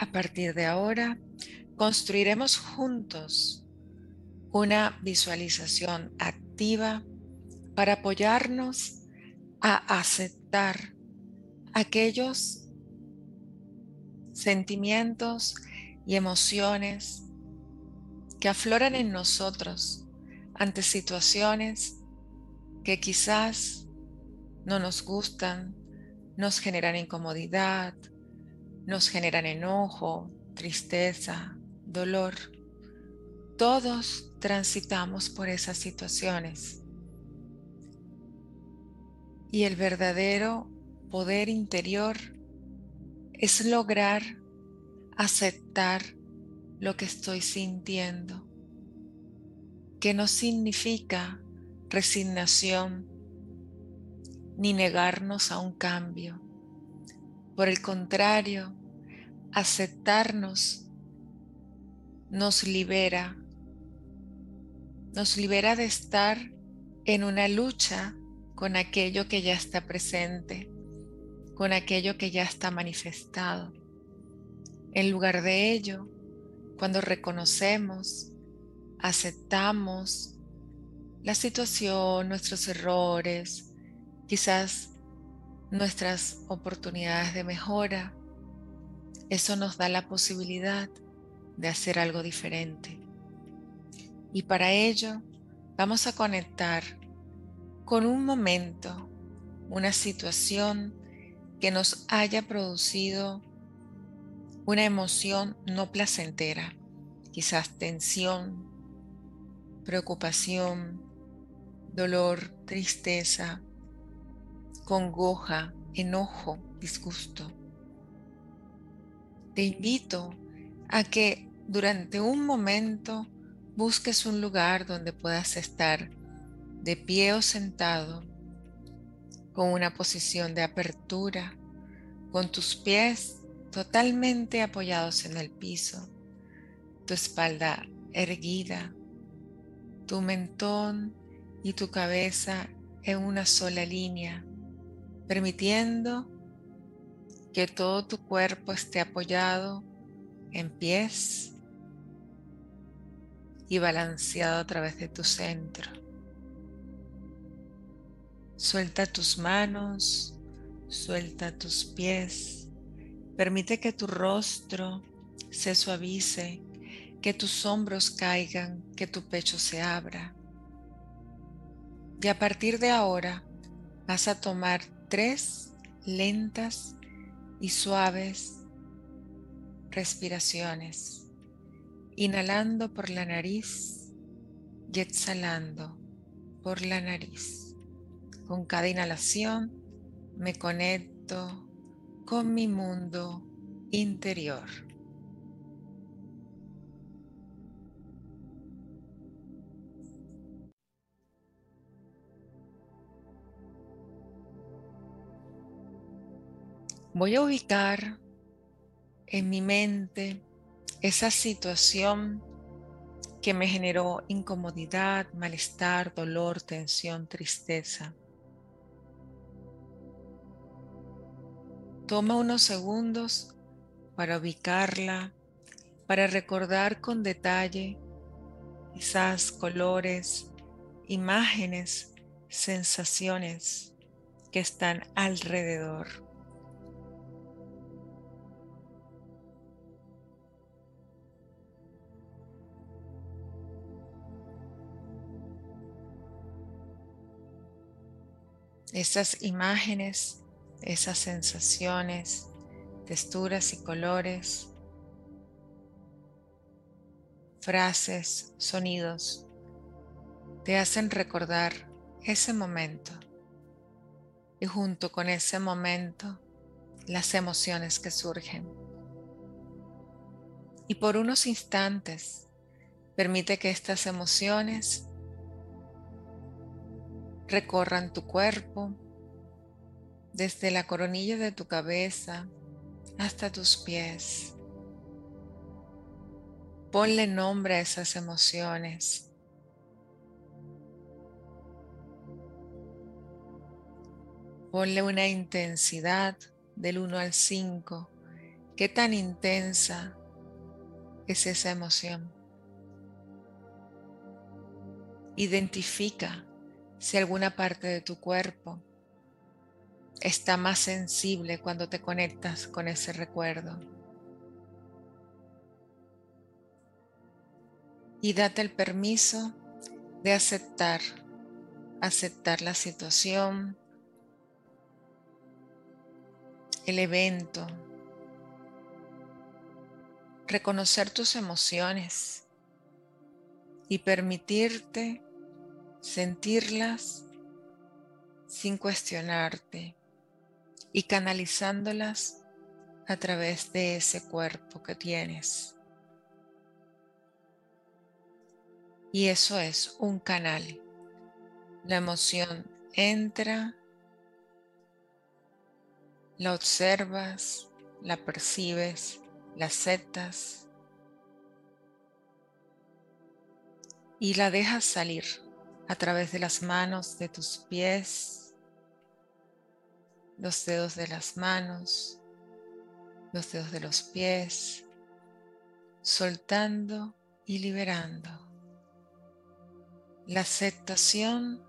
A partir de ahora, construiremos juntos una visualización activa para apoyarnos a aceptar aquellos sentimientos y emociones que afloran en nosotros ante situaciones que quizás no nos gustan, nos generan incomodidad, nos generan enojo, tristeza, dolor. Todos transitamos por esas situaciones. Y el verdadero poder interior es lograr aceptar lo que estoy sintiendo, que no significa resignación ni negarnos a un cambio. Por el contrario, aceptarnos nos libera, nos libera de estar en una lucha con aquello que ya está presente, con aquello que ya está manifestado. En lugar de ello, cuando reconocemos, aceptamos la situación, nuestros errores, quizás nuestras oportunidades de mejora, eso nos da la posibilidad de hacer algo diferente. Y para ello vamos a conectar con un momento, una situación que nos haya producido una emoción no placentera, quizás tensión, preocupación, dolor, tristeza, congoja, enojo, disgusto. Te invito a que durante un momento busques un lugar donde puedas estar de pie o sentado, con una posición de apertura, con tus pies totalmente apoyados en el piso, tu espalda erguida, tu mentón y tu cabeza en una sola línea, permitiendo que todo tu cuerpo esté apoyado en pies y balanceado a través de tu centro. Suelta tus manos, suelta tus pies. Permite que tu rostro se suavice, que tus hombros caigan, que tu pecho se abra. Y a partir de ahora vas a tomar tres lentas y suaves respiraciones, inhalando por la nariz y exhalando por la nariz. Con cada inhalación me conecto con mi mundo interior. Voy a ubicar en mi mente esa situación que me generó incomodidad, malestar, dolor, tensión, tristeza. Toma unos segundos para ubicarla, para recordar con detalle esas colores, imágenes, sensaciones que están alrededor. Esas imágenes esas sensaciones, texturas y colores, frases, sonidos, te hacen recordar ese momento y junto con ese momento las emociones que surgen. Y por unos instantes permite que estas emociones recorran tu cuerpo, desde la coronilla de tu cabeza hasta tus pies. Ponle nombre a esas emociones. Ponle una intensidad del 1 al 5 ¿Qué tan intensa es esa emoción? Identifica si alguna parte de tu cuerpo está más sensible cuando te conectas con ese recuerdo. Y date el permiso de aceptar, aceptar la situación, el evento, reconocer tus emociones y permitirte sentirlas sin cuestionarte y canalizándolas a través de ese cuerpo que tienes. Y eso es un canal. La emoción entra, la observas, la percibes, la aceptas y la dejas salir a través de las manos de tus pies, los dedos de las manos, los dedos de los pies, soltando y liberando. La aceptación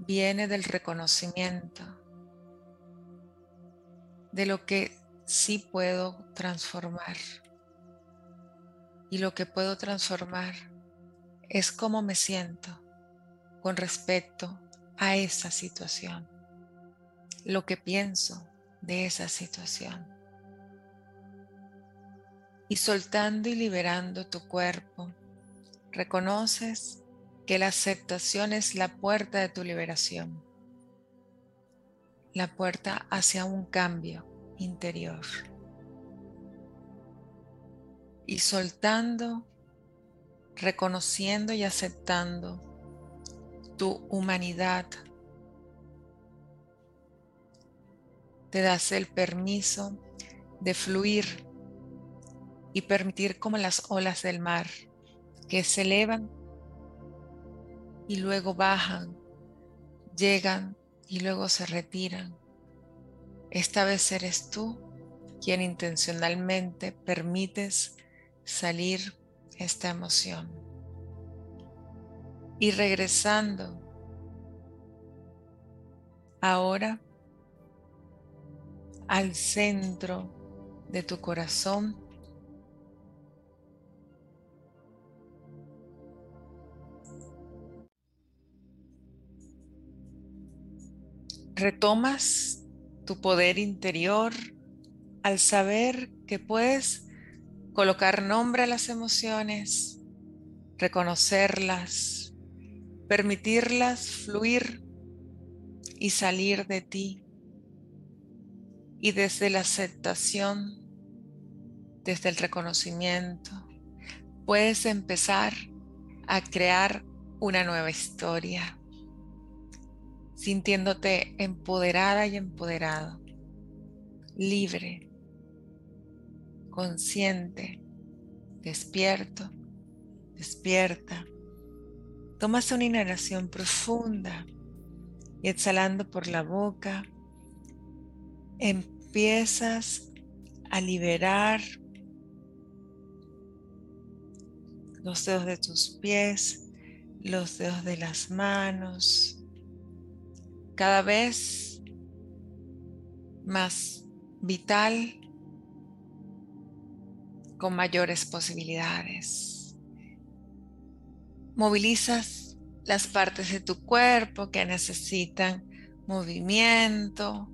viene del reconocimiento de lo que sí puedo transformar. Y lo que puedo transformar es cómo me siento con respecto a esa situación, lo que pienso de esa situación. Y soltando y liberando tu cuerpo, reconoces que la aceptación es la puerta de tu liberación, la puerta hacia un cambio interior. Y soltando, reconociendo y aceptando tu humanidad. Te das el permiso de fluir y permitir como las olas del mar que se elevan y luego bajan, llegan y luego se retiran. Esta vez eres tú quien intencionalmente permites salir esta emoción y regresando ahora al centro de tu corazón. Retomas tu poder interior al saber que puedes colocar nombre a las emociones, reconocerlas, permitirlas fluir y salir de ti. Y desde la aceptación, desde el reconocimiento, puedes empezar a crear una nueva historia, sintiéndote empoderada y empoderado, libre, consciente, despierto, despierta Tomas una inhalación profunda y exhalando por la boca, empiezas a liberar los dedos de tus pies, los dedos de las manos, cada vez más vital, con mayores posibilidades movilizas las partes de tu cuerpo que necesitan movimiento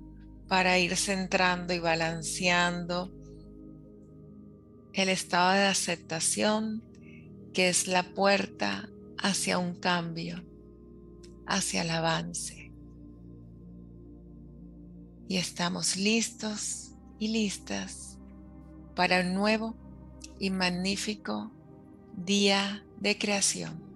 para ir centrando y balanceando el estado de aceptación que es la puerta hacia un cambio, hacia el avance. Y estamos listos y listas para un nuevo y magnífico día de creación.